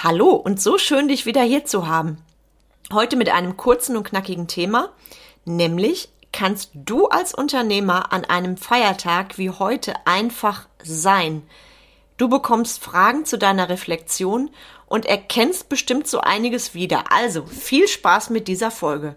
Hallo und so schön, dich wieder hier zu haben. Heute mit einem kurzen und knackigen Thema, nämlich kannst du als Unternehmer an einem Feiertag wie heute einfach sein. Du bekommst Fragen zu deiner Reflexion und erkennst bestimmt so einiges wieder. Also viel Spaß mit dieser Folge.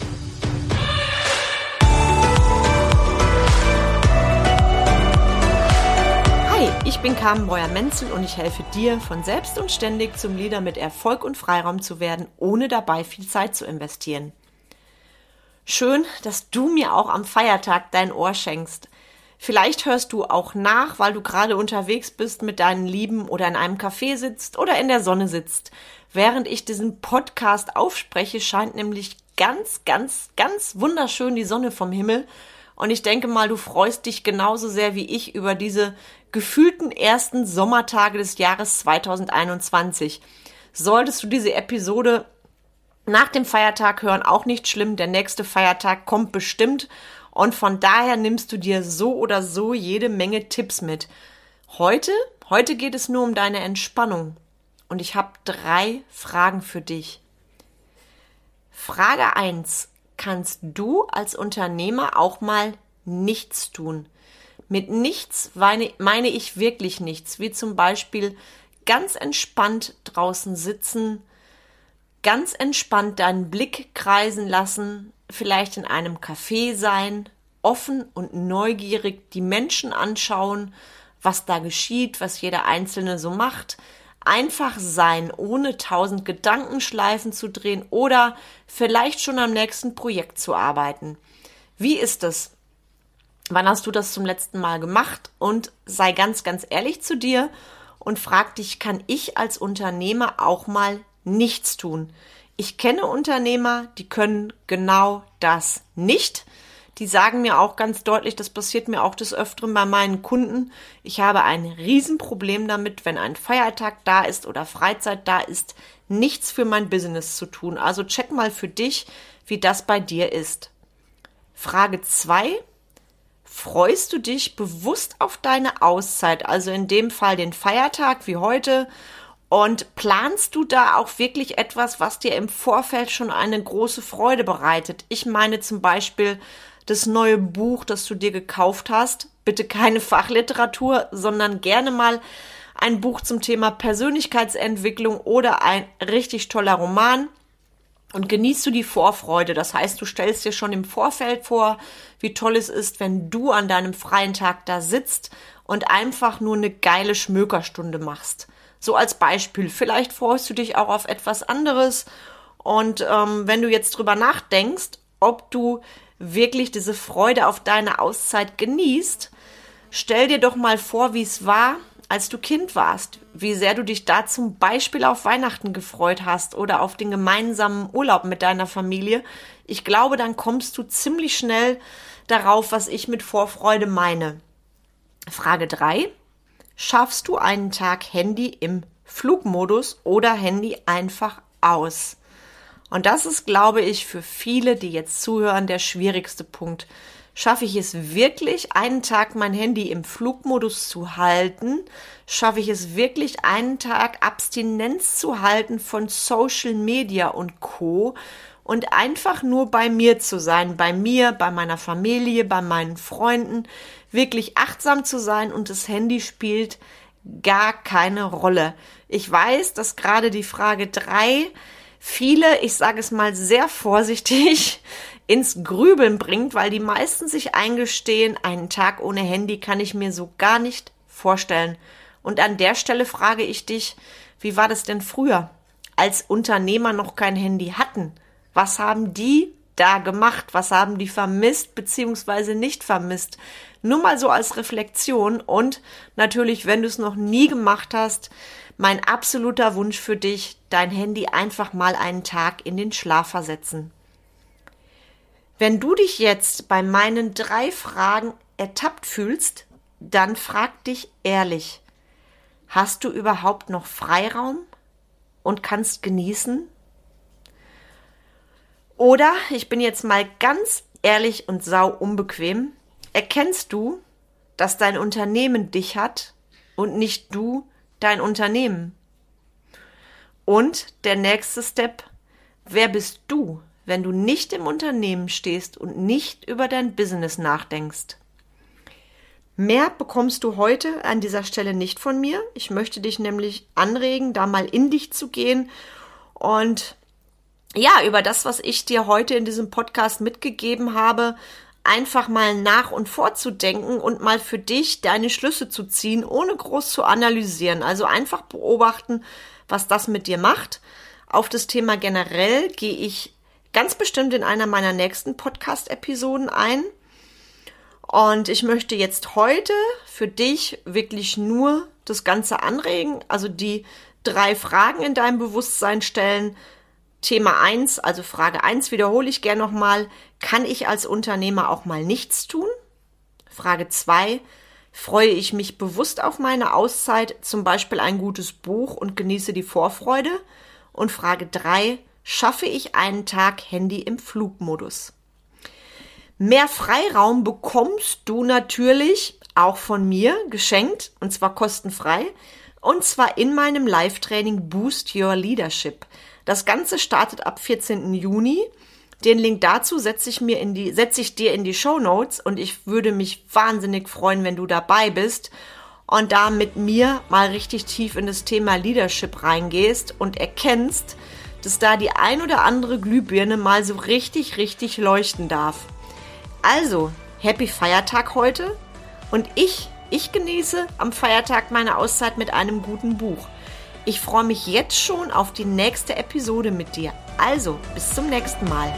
Bin Carmen Breuer-Menzel und ich helfe dir, von selbst und ständig zum Leader mit Erfolg und Freiraum zu werden, ohne dabei viel Zeit zu investieren. Schön, dass du mir auch am Feiertag dein Ohr schenkst. Vielleicht hörst du auch nach, weil du gerade unterwegs bist mit deinen Lieben oder in einem Café sitzt oder in der Sonne sitzt. Während ich diesen Podcast aufspreche, scheint nämlich ganz, ganz, ganz wunderschön die Sonne vom Himmel. Und ich denke mal, du freust dich genauso sehr wie ich über diese gefühlten ersten Sommertage des Jahres 2021. Solltest du diese Episode nach dem Feiertag hören, auch nicht schlimm. Der nächste Feiertag kommt bestimmt. Und von daher nimmst du dir so oder so jede Menge Tipps mit. Heute, heute geht es nur um deine Entspannung. Und ich habe drei Fragen für dich. Frage eins: Kannst du als Unternehmer auch mal nichts tun? Mit nichts meine ich wirklich nichts, wie zum Beispiel ganz entspannt draußen sitzen, ganz entspannt deinen Blick kreisen lassen, vielleicht in einem Café sein, offen und neugierig die Menschen anschauen, was da geschieht, was jeder Einzelne so macht, einfach sein, ohne tausend Gedankenschleifen zu drehen oder vielleicht schon am nächsten Projekt zu arbeiten. Wie ist es? Wann hast du das zum letzten Mal gemacht? Und sei ganz, ganz ehrlich zu dir und frag dich, kann ich als Unternehmer auch mal nichts tun? Ich kenne Unternehmer, die können genau das nicht. Die sagen mir auch ganz deutlich, das passiert mir auch des Öfteren bei meinen Kunden. Ich habe ein Riesenproblem damit, wenn ein Feiertag da ist oder Freizeit da ist, nichts für mein Business zu tun. Also check mal für dich, wie das bei dir ist. Frage zwei freust du dich bewusst auf deine Auszeit, also in dem Fall den Feiertag wie heute, und planst du da auch wirklich etwas, was dir im Vorfeld schon eine große Freude bereitet? Ich meine zum Beispiel das neue Buch, das du dir gekauft hast. Bitte keine Fachliteratur, sondern gerne mal ein Buch zum Thema Persönlichkeitsentwicklung oder ein richtig toller Roman und genießt du die Vorfreude. Das heißt, du stellst dir schon im Vorfeld vor, wie toll es ist, wenn du an deinem freien Tag da sitzt und einfach nur eine geile Schmökerstunde machst. So als Beispiel. Vielleicht freust du dich auch auf etwas anderes. Und ähm, wenn du jetzt drüber nachdenkst, ob du wirklich diese Freude auf deine Auszeit genießt, stell dir doch mal vor, wie es war, als du Kind warst, wie sehr du dich da zum Beispiel auf Weihnachten gefreut hast oder auf den gemeinsamen Urlaub mit deiner Familie. Ich glaube, dann kommst du ziemlich schnell darauf, was ich mit Vorfreude meine. Frage drei: Schaffst du einen Tag Handy im Flugmodus oder Handy einfach aus? Und das ist, glaube ich, für viele, die jetzt zuhören, der schwierigste Punkt Schaffe ich es wirklich, einen Tag mein Handy im Flugmodus zu halten? Schaffe ich es wirklich, einen Tag Abstinenz zu halten von Social Media und Co. und einfach nur bei mir zu sein, bei mir, bei meiner Familie, bei meinen Freunden, wirklich achtsam zu sein und das Handy spielt gar keine Rolle. Ich weiß, dass gerade die Frage drei viele, ich sage es mal sehr vorsichtig, ins Grübeln bringt, weil die meisten sich eingestehen, einen Tag ohne Handy kann ich mir so gar nicht vorstellen. Und an der Stelle frage ich dich, wie war das denn früher, als Unternehmer noch kein Handy hatten? Was haben die da gemacht? Was haben die vermisst beziehungsweise nicht vermisst? Nur mal so als Reflexion und natürlich, wenn du es noch nie gemacht hast, mein absoluter Wunsch für dich, dein Handy einfach mal einen Tag in den Schlaf versetzen. Wenn du dich jetzt bei meinen drei Fragen ertappt fühlst, dann frag dich ehrlich, hast du überhaupt noch Freiraum und kannst genießen? Oder, ich bin jetzt mal ganz ehrlich und sau unbequem, erkennst du, dass dein Unternehmen dich hat und nicht du dein Unternehmen? Und der nächste Step, wer bist du, wenn du nicht im Unternehmen stehst und nicht über dein Business nachdenkst? Mehr bekommst du heute an dieser Stelle nicht von mir. Ich möchte dich nämlich anregen, da mal in dich zu gehen und ja, über das, was ich dir heute in diesem Podcast mitgegeben habe, einfach mal nach und vorzudenken und mal für dich deine Schlüsse zu ziehen, ohne groß zu analysieren. Also einfach beobachten, was das mit dir macht. Auf das Thema generell gehe ich ganz bestimmt in einer meiner nächsten Podcast-Episoden ein. Und ich möchte jetzt heute für dich wirklich nur das Ganze anregen, also die drei Fragen in deinem Bewusstsein stellen, Thema 1, also Frage 1 wiederhole ich gern nochmal. Kann ich als Unternehmer auch mal nichts tun? Frage 2, freue ich mich bewusst auf meine Auszeit, zum Beispiel ein gutes Buch und genieße die Vorfreude? Und Frage 3, schaffe ich einen Tag Handy im Flugmodus? Mehr Freiraum bekommst du natürlich auch von mir geschenkt und zwar kostenfrei und zwar in meinem Live-Training Boost Your Leadership. Das Ganze startet ab 14. Juni. Den Link dazu setze ich mir in die, setze ich dir in die Show Notes und ich würde mich wahnsinnig freuen, wenn du dabei bist und da mit mir mal richtig tief in das Thema Leadership reingehst und erkennst, dass da die ein oder andere Glühbirne mal so richtig, richtig leuchten darf. Also, happy Feiertag heute und ich, ich genieße am Feiertag meine Auszeit mit einem guten Buch. Ich freue mich jetzt schon auf die nächste Episode mit dir. Also, bis zum nächsten Mal.